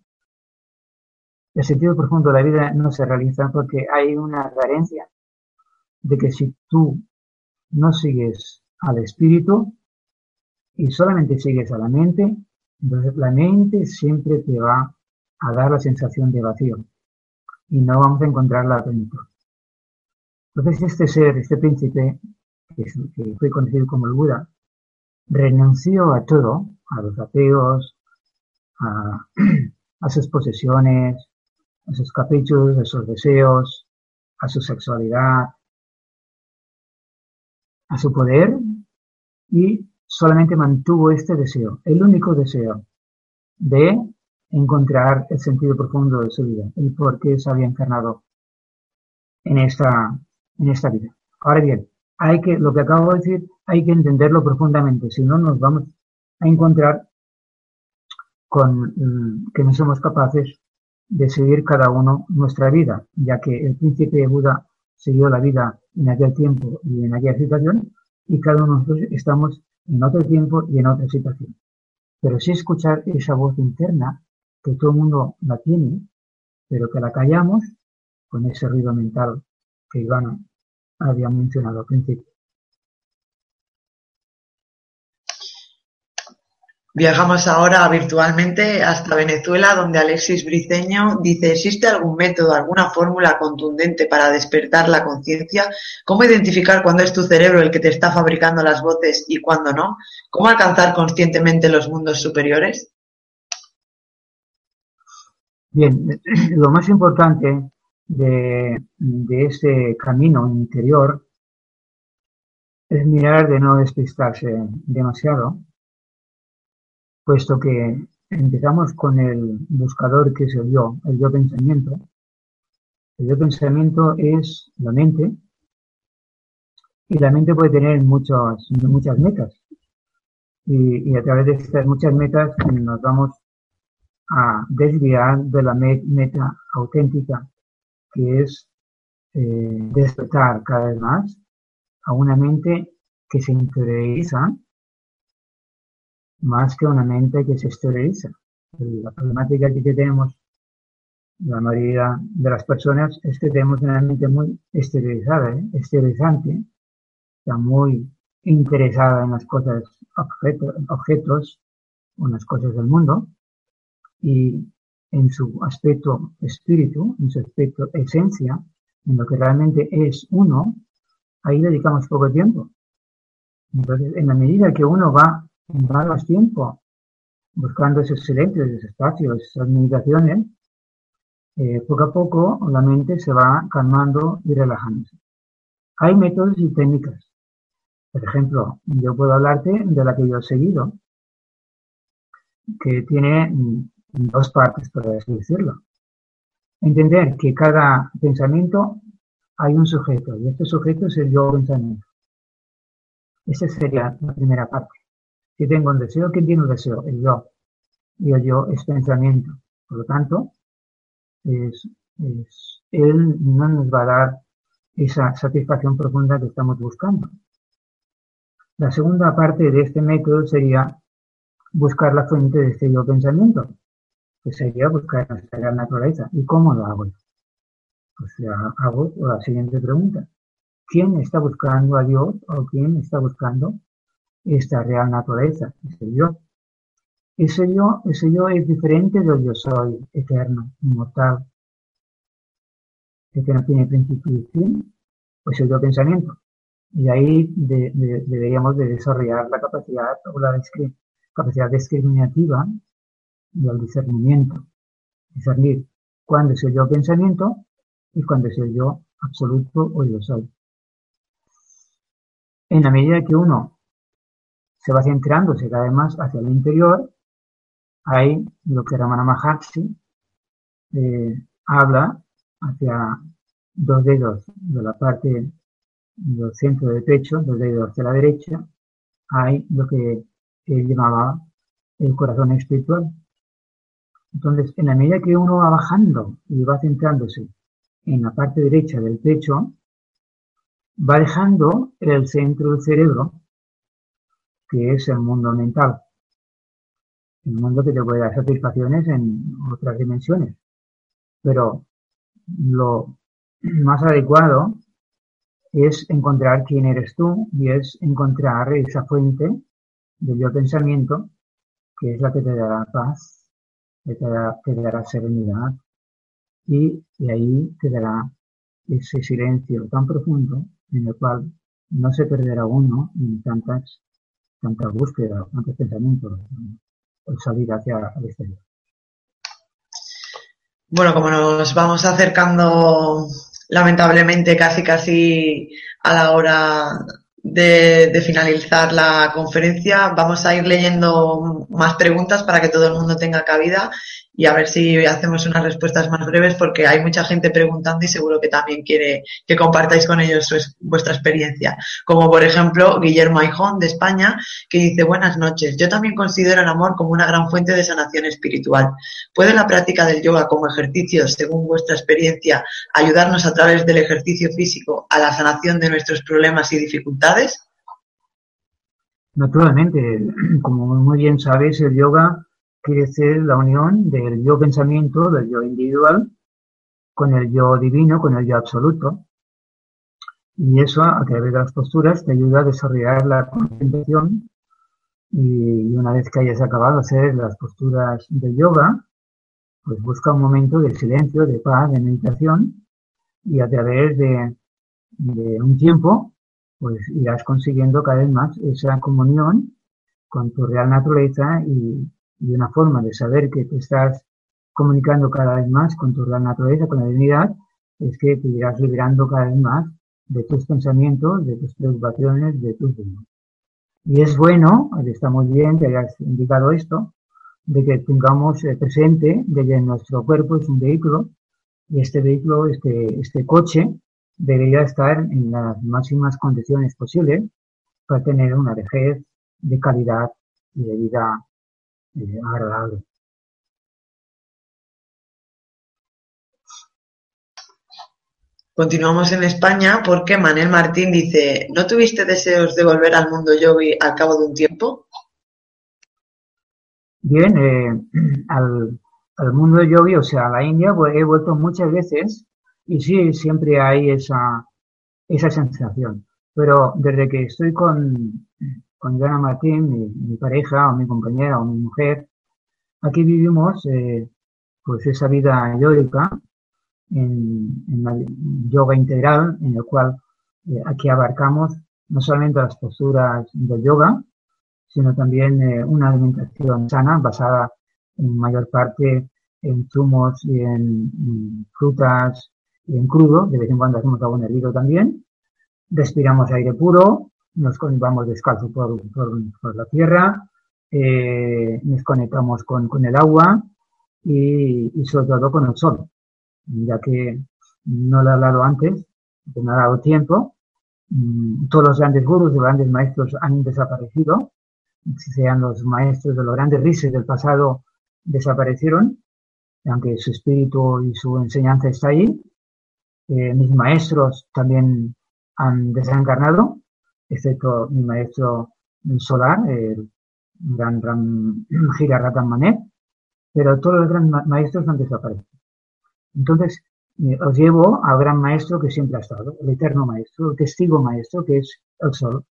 Speaker 3: el sentido profundo de la vida no se realiza porque hay una carencia de que si tú no sigues al espíritu y solamente sigues a la mente, entonces la mente siempre te va a dar la sensación de vacío y no vamos a encontrar la plenitud. Entonces este ser, este príncipe, que, fue conocido como el Buda, renunció a todo, a los ateos, a, a sus posesiones, a sus caprichos, a sus deseos, a su sexualidad, a su poder y solamente mantuvo este deseo, el único deseo de encontrar el sentido profundo de su vida, el por qué se había encarnado en esta, en esta vida. Ahora bien, hay que, lo que acabo de decir, hay que entenderlo profundamente, si no nos vamos a encontrar con mm, que no somos capaces de seguir cada uno nuestra vida, ya que el príncipe Buda siguió la vida en aquel tiempo y en aquella situación, y cada uno de nosotros estamos en otro tiempo y en otra situación. Pero sí escuchar esa voz interna, que todo el mundo la tiene, pero que la callamos con ese ruido mental que Iván había mencionado al principio.
Speaker 1: Viajamos ahora virtualmente hasta Venezuela, donde Alexis Briceño dice, ¿existe algún método, alguna fórmula contundente para despertar la conciencia? ¿Cómo identificar cuándo es tu cerebro el que te está fabricando las voces y cuándo no? ¿Cómo alcanzar conscientemente los mundos superiores?
Speaker 3: Bien, lo más importante de, de este camino interior es mirar de no despistarse demasiado puesto que empezamos con el buscador que es el yo, el yo pensamiento. El yo pensamiento es la mente y la mente puede tener muchas, muchas metas. Y, a través de estas muchas metas nos vamos a desviar de la meta auténtica, que es eh, despertar cada vez más a una mente que se interioriza más que una mente que se esteriliza. La problemática que tenemos la mayoría de las personas es que tenemos una mente muy esterilizada, ¿eh? esterilizante, está muy interesada en las cosas, objetos, objetos las cosas del mundo y en su aspecto espíritu, en su aspecto esencia, en lo que realmente es uno, ahí dedicamos poco tiempo. Entonces, en la medida que uno va más tiempo buscando esos silencios, esos espacios, esas meditaciones, eh, poco a poco la mente se va calmando y relajándose. Hay métodos y técnicas. Por ejemplo, yo puedo hablarte de la que yo he seguido, que tiene dos partes, por así decirlo. Entender que cada pensamiento hay un sujeto y este sujeto es el yo pensamiento. Esa sería la primera parte. Si tengo un deseo, ¿quién tiene un deseo? El yo. Y el yo es pensamiento. Por lo tanto, es, él no nos va a dar esa satisfacción profunda que estamos buscando. La segunda parte de este método sería buscar la fuente de este yo pensamiento, que sería buscar nuestra naturaleza. ¿Y cómo lo hago? Pues hago la siguiente pregunta. ¿Quién está buscando a Dios o quién está buscando esta real naturaleza? Ese yo. Ese yo, ese yo es diferente del yo soy, eterno, inmortal, que no tiene principio y fin, pues el yo pensamiento. Y ahí deberíamos de desarrollar la capacidad o la capacidad discriminativa y el discernimiento. Discernir cuándo es el yo pensamiento y cuándo es el yo absoluto o yo soy. En la medida que uno se va centrándose cada vez más hacia el interior, hay lo que Ramana Maharshi eh, habla hacia dos dedos de la parte del centro del pecho, dos dedos hacia la derecha, hay lo que él llamaba el corazón espiritual. Entonces, en la medida que uno va bajando y va centrándose en la parte derecha del pecho, va dejando el centro del cerebro, que es el mundo mental. El mundo que te puede dar satisfacciones en otras dimensiones. Pero lo más adecuado es encontrar quién eres tú y es encontrar esa fuente del yo pensamiento que es la que te dará paz, que te dará, serenidad y, ahí te dará ese silencio tan profundo en el cual no se perderá uno en tantas, tantas búsquedas, tantos pensamientos, o salir hacia el exterior.
Speaker 1: Bueno, como nos vamos acercando lamentablemente casi casi a la hora de, finalizar la conferencia, vamos a ir leyendo más preguntas para que todo el mundo tenga cabida y a ver si hacemos unas respuestas más breves porque hay mucha gente preguntando y seguro que también quiere que compartáis con ellos vuestra experiencia. Como por ejemplo Guillermo Aijón de España que dice buenas noches. Yo también considero el amor como una gran fuente de sanación espiritual. ¿Puede la práctica del yoga como ejercicio, según vuestra experiencia, ayudarnos a través del ejercicio físico a la sanación de nuestros problemas y dificultades?
Speaker 3: Naturalmente, como muy bien sabéis, el yoga quiere ser la unión del yo pensamiento, del yo individual, con el yo divino, con el yo absoluto. Y eso, a través de las posturas, te ayuda a desarrollar la concentración. Y una vez que hayas acabado de hacer las posturas de yoga, pues busca un momento de silencio, de paz, de meditación, y a través de un tiempo, pues irás consiguiendo cada vez más esa comunión con tu real naturaleza y, y una forma de saber que te estás comunicando cada vez más con tu gran naturaleza, con la divinidad, es que te irás liberando cada vez más de tus pensamientos, de tus preocupaciones, de tus demonios. Y es bueno, está muy bien que hayas indicado esto, de que tengamos eh, presente de que nuestro cuerpo es un vehículo y este vehículo, este, este coche, debería estar en las máximas condiciones posibles para tener una vejez de calidad y de vida agradable.
Speaker 1: Continuamos en España porque Manel Martín dice, ¿no tuviste deseos de volver al mundo yogi al cabo de un tiempo?
Speaker 3: Bien, eh, al, al, mundo yogi, o sea, a la India, pues he vuelto muchas veces y sí, siempre hay esa, esa sensación. Pero desde que estoy con, con Joana Martín, mi, pareja o mi compañera o mi mujer. Aquí vivimos eh, pues esa vida yógica en, en la yoga integral, en el cual eh, aquí abarcamos no solamente las posturas del yoga, sino también eh, una alimentación sana basada en mayor parte en zumos y en, frutas y en crudo, de vez en cuando hacemos agua hervido también, respiramos aire puro, nos vamos descalzo por, por, la tierra, eh, nos conectamos con, el agua y, y, sobre todo con el sol, ya que no lo he hablado antes, no ha dado tiempo, mm, todos los grandes gurus, los grandes maestros han desaparecido, sean los maestros de los grandes rises del pasado desaparecieron, aunque su espíritu y su enseñanza está ahí. Eh, mis maestros también han desencarnado, excepto mi maestro solar, el gran Ram Ratan Manet, pero todos los grandes maestros han desaparecido. Entonces, eh, os llevo al gran maestro que siempre ha estado, el eterno maestro, el testigo maestro, que es el sol.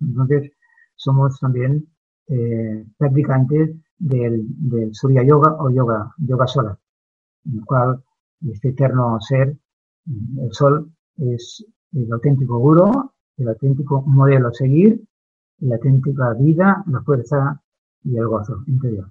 Speaker 3: Entonces, somos también eh, practicantes del, del, Surya Yoga o Yoga, yoga Solar, en el cual este eterno ser, el sol, es el auténtico guru, el auténtico modelo a seguir, la auténtica vida, la fuerza y el gozo interior.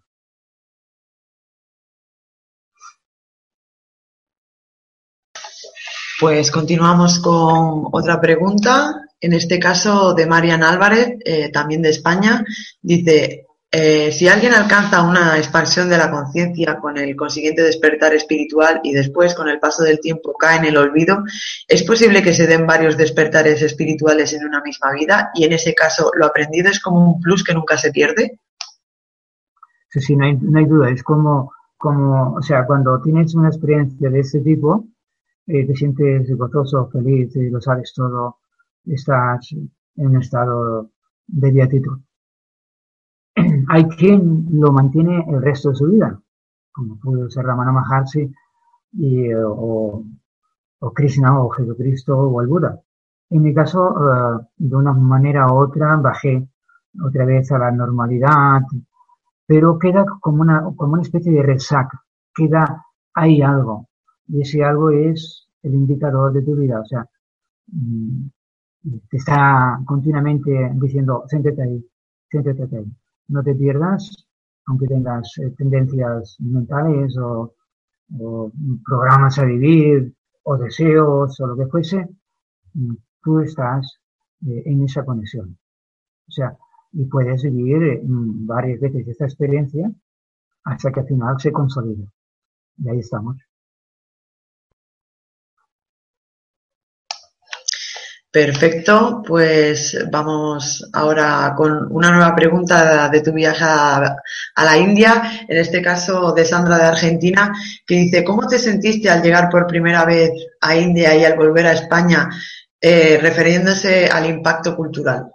Speaker 1: Pues continuamos con otra pregunta en este caso de Marian Álvarez, eh, también de España, dice, eh, si alguien alcanza una expansión de la conciencia con el consiguiente despertar espiritual y después, con el paso del tiempo, cae en el olvido, ¿es posible que se den varios despertares espirituales en una misma vida? Y en ese caso, ¿lo aprendido es como un plus que nunca se pierde?
Speaker 3: Sí, sí, no hay, no hay duda. Es como, como, o sea, cuando tienes una experiencia de ese tipo, eh, te sientes gozoso, feliz, y lo sabes todo, estás en un estado de beatitud. Hay quien lo mantiene el resto de su vida, como puede ser Ramana Maharshi y, o, o Krishna o Jesucristo o el Buda. En mi caso, eh, de una manera u otra, bajé otra vez a la normalidad, pero queda como una, como una especie de resaca, queda, hay algo, y ese algo es el indicador de tu vida, o sea, mm, te está continuamente diciendo, siéntate ahí, siéntate ahí. No te pierdas, aunque tengas eh, tendencias mentales o, programas a vivir o deseos o lo que fuese, mm, tú estás eh, en esa conexión. O sea, y puedes vivir eh, mm, varias veces esta experiencia hasta que al final se consolide. Y ahí estamos.
Speaker 1: Perfecto, pues vamos ahora con una nueva pregunta de tu viaje a, la India, en este caso de Sandra de Argentina, que dice, ¿cómo te sentiste al llegar por primera vez a India y al volver a España, eh, refiriéndose al impacto cultural?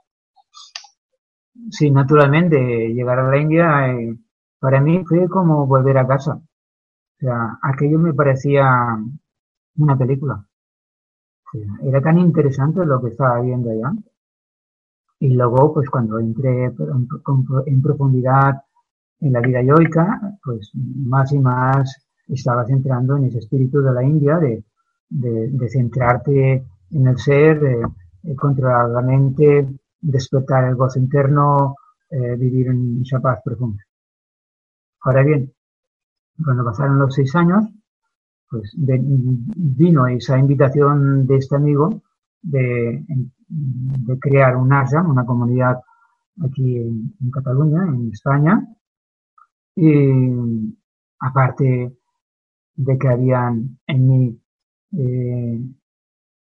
Speaker 3: Sí, naturalmente, llegar a la India eh, para mí fue como volver a casa. O sea, aquello me parecía una película era tan interesante lo que estaba viendo allá. Y luego, pues cuando entré en, profundidad en la vida yoica, pues más y más estabas entrando en ese espíritu de la India, de, de, centrarte en el ser, de, controlar la mente, despertar el gozo interno, eh, vivir en esa paz profunda. Ahora bien, cuando pasaron los seis años, pues vino esa invitación de este amigo de, crear un ashram, una comunidad aquí en, Cataluña, en España, y aparte de que habían en mí eh,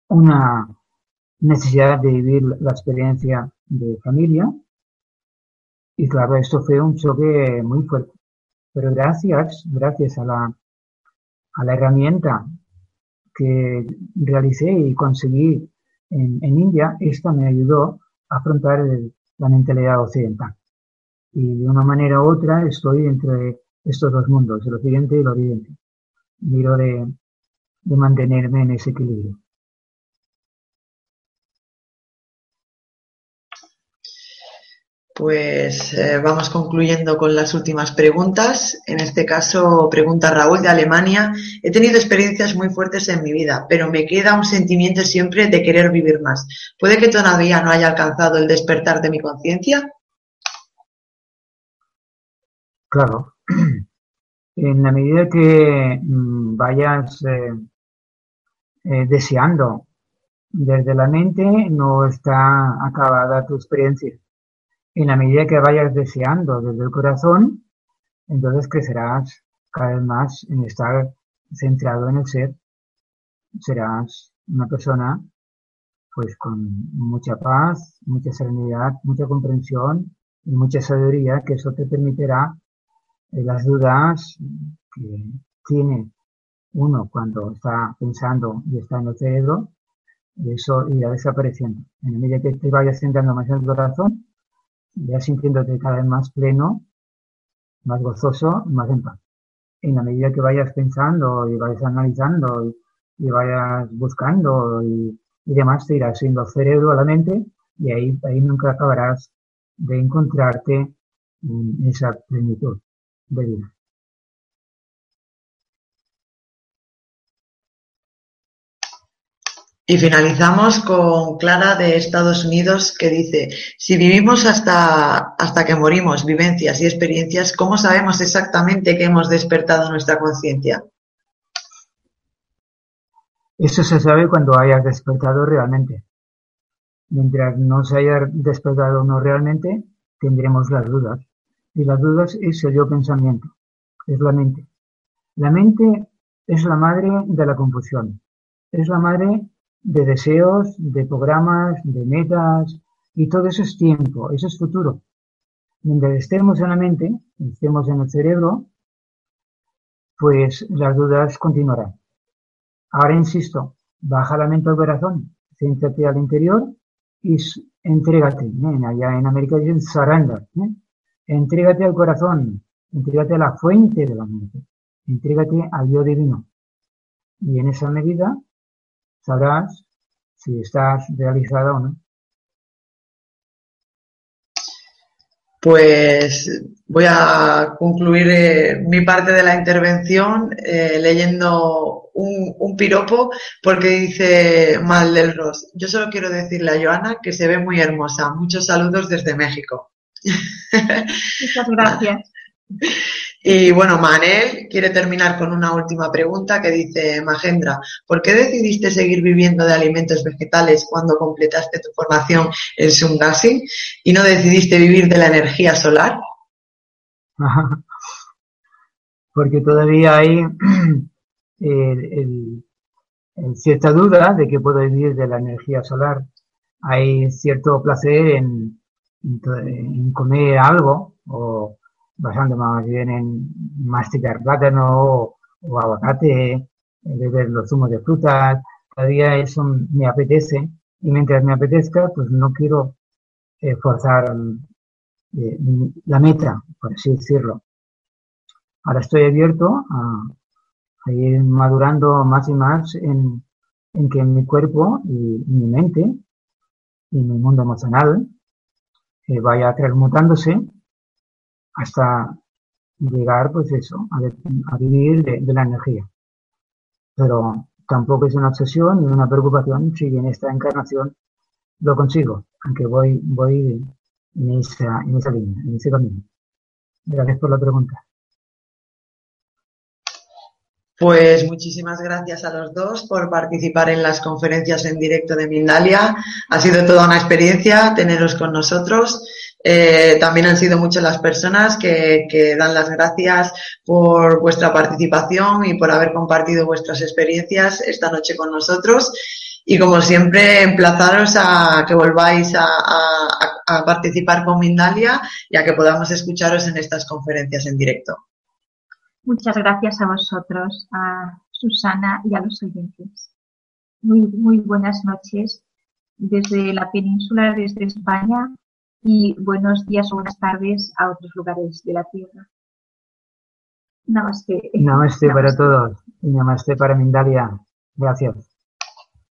Speaker 3: una necesidad de vivir la experiencia de familia, y claro, esto fue un choque muy fuerte. Pero gracias, gracias a la a la herramienta que realicé y conseguí en, India, esta me ayudó a afrontar la mentalidad occidental. Y de una manera u otra estoy entre estos dos mundos, el occidente y el oriente. Miro de mantenerme en ese equilibrio.
Speaker 1: Pues eh, vamos concluyendo con las últimas preguntas. En este caso, pregunta Raúl de Alemania. He tenido experiencias muy fuertes en mi vida, pero me queda un sentimiento siempre de querer vivir más. ¿Puede que todavía no haya alcanzado el despertar de mi conciencia?
Speaker 3: Claro. En la medida que mm, vayas eh, eh, deseando desde la mente, no está acabada tu experiencia. En la medida que vayas deseando desde el corazón, entonces crecerás cada vez más en estar centrado en el ser. Serás una persona pues con mucha paz, mucha serenidad, mucha comprensión y mucha sabiduría, que eso te permitirá eh, las dudas que tiene uno cuando está pensando y está en el cerebro, eso irá desapareciendo. En la medida que te vayas centrando más en el corazón, ya sintiéndote cada vez más pleno, más gozoso más en paz. En la medida que vayas pensando y vayas analizando y, vayas buscando y, y, demás, te irás siendo cerebro a la mente y ahí, ahí nunca acabarás de encontrarte en esa plenitud de vida.
Speaker 1: Y finalizamos con Clara de Estados Unidos que dice, si vivimos hasta, hasta que morimos, vivencias y experiencias, ¿cómo sabemos exactamente que hemos despertado nuestra conciencia?
Speaker 3: Eso se sabe cuando hayas despertado realmente. Mientras no se haya despertado uno realmente, tendremos las dudas. Y las dudas es el yo pensamiento, es la mente. La mente es la madre de la confusión, es la madre de deseos, de programas, de metas, y todo eso es tiempo, eso es futuro. Mientras estemos en la mente, estemos en el cerebro, pues las dudas continuarán. Ahora insisto, baja la mente al corazón, céntrate al interior y entrégate. ¿eh? Allá en América dicen surrender. ¿eh? Entrégate al corazón, entrégate a la fuente de la mente, entrégate al yo divino. Y en esa medida sabrás si estás realizada o no.
Speaker 1: Pues voy a concluir eh, mi parte de la intervención eh, leyendo un, piropo porque dice Mal del Ros. Yo solo quiero decirle a Joana que se ve muy hermosa. Muchos saludos desde México.
Speaker 2: Muchas gracias.
Speaker 1: Y bueno, Manel quiere terminar con una última pregunta que dice Magendra, ¿por qué decidiste seguir viviendo de alimentos vegetales cuando completaste tu formación en Sungasi y no decidiste vivir de la energía solar?
Speaker 3: Porque todavía hay cierta duda de que puedo vivir de la energía solar. Hay cierto placer en, en comer algo o basando más bien en masticar plátano o, aguacate, beber los zumos de frutas. Todavía eso me apetece y mientras me apetezca, pues no quiero eh, forzar eh, la meta, por así decirlo. Ahora estoy abierto a, ir madurando más y más en, que mi cuerpo y, mi mente y mi mundo emocional eh, vaya transmutándose hasta llegar, pues eso, a, vivir de, la energía. Pero tampoco es una obsesión ni una preocupación si en esta encarnación lo consigo, aunque voy, voy en esa, en esa línea, en ese camino. Gracias por la pregunta.
Speaker 1: Pues muchísimas gracias a los dos por participar en las conferencias en directo de Mindalia. Ha sido toda una experiencia teneros con nosotros. Eh, también han sido muchas las personas que, dan las gracias por vuestra participación y por haber compartido vuestras experiencias esta noche con nosotros. Y como siempre, emplazaros a que volváis a, a participar con Mindalia y a que podamos escucharos en estas conferencias en directo.
Speaker 2: Muchas gracias a vosotros, a Susana y a los oyentes. Muy, muy buenas noches desde la península, desde España y buenos días o buenas tardes a otros lugares de la Tierra. Namaste.
Speaker 3: Namaste para todos y namaste para Mindalia. Gracias.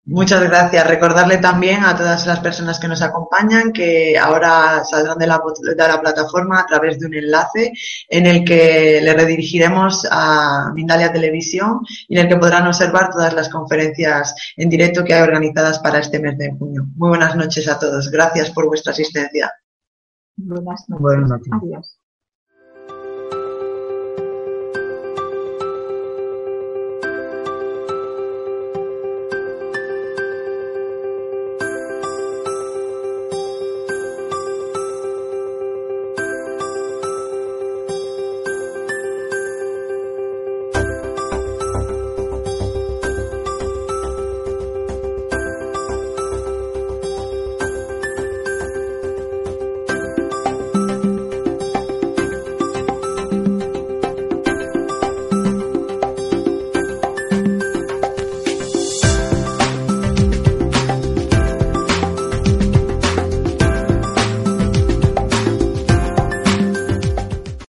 Speaker 1: Muchas gracias. Recordarle también a todas las personas que nos acompañan que ahora saldrán de la, de la plataforma a través de un enlace en el que le redirigiremos a Mindalia Televisión y en el que podrán observar todas las conferencias en directo que hay organizadas para este mes de junio. Muy buenas noches a todos. Gracias por vuestra asistencia.
Speaker 2: Buenas noches. Buenas noches. Adiós.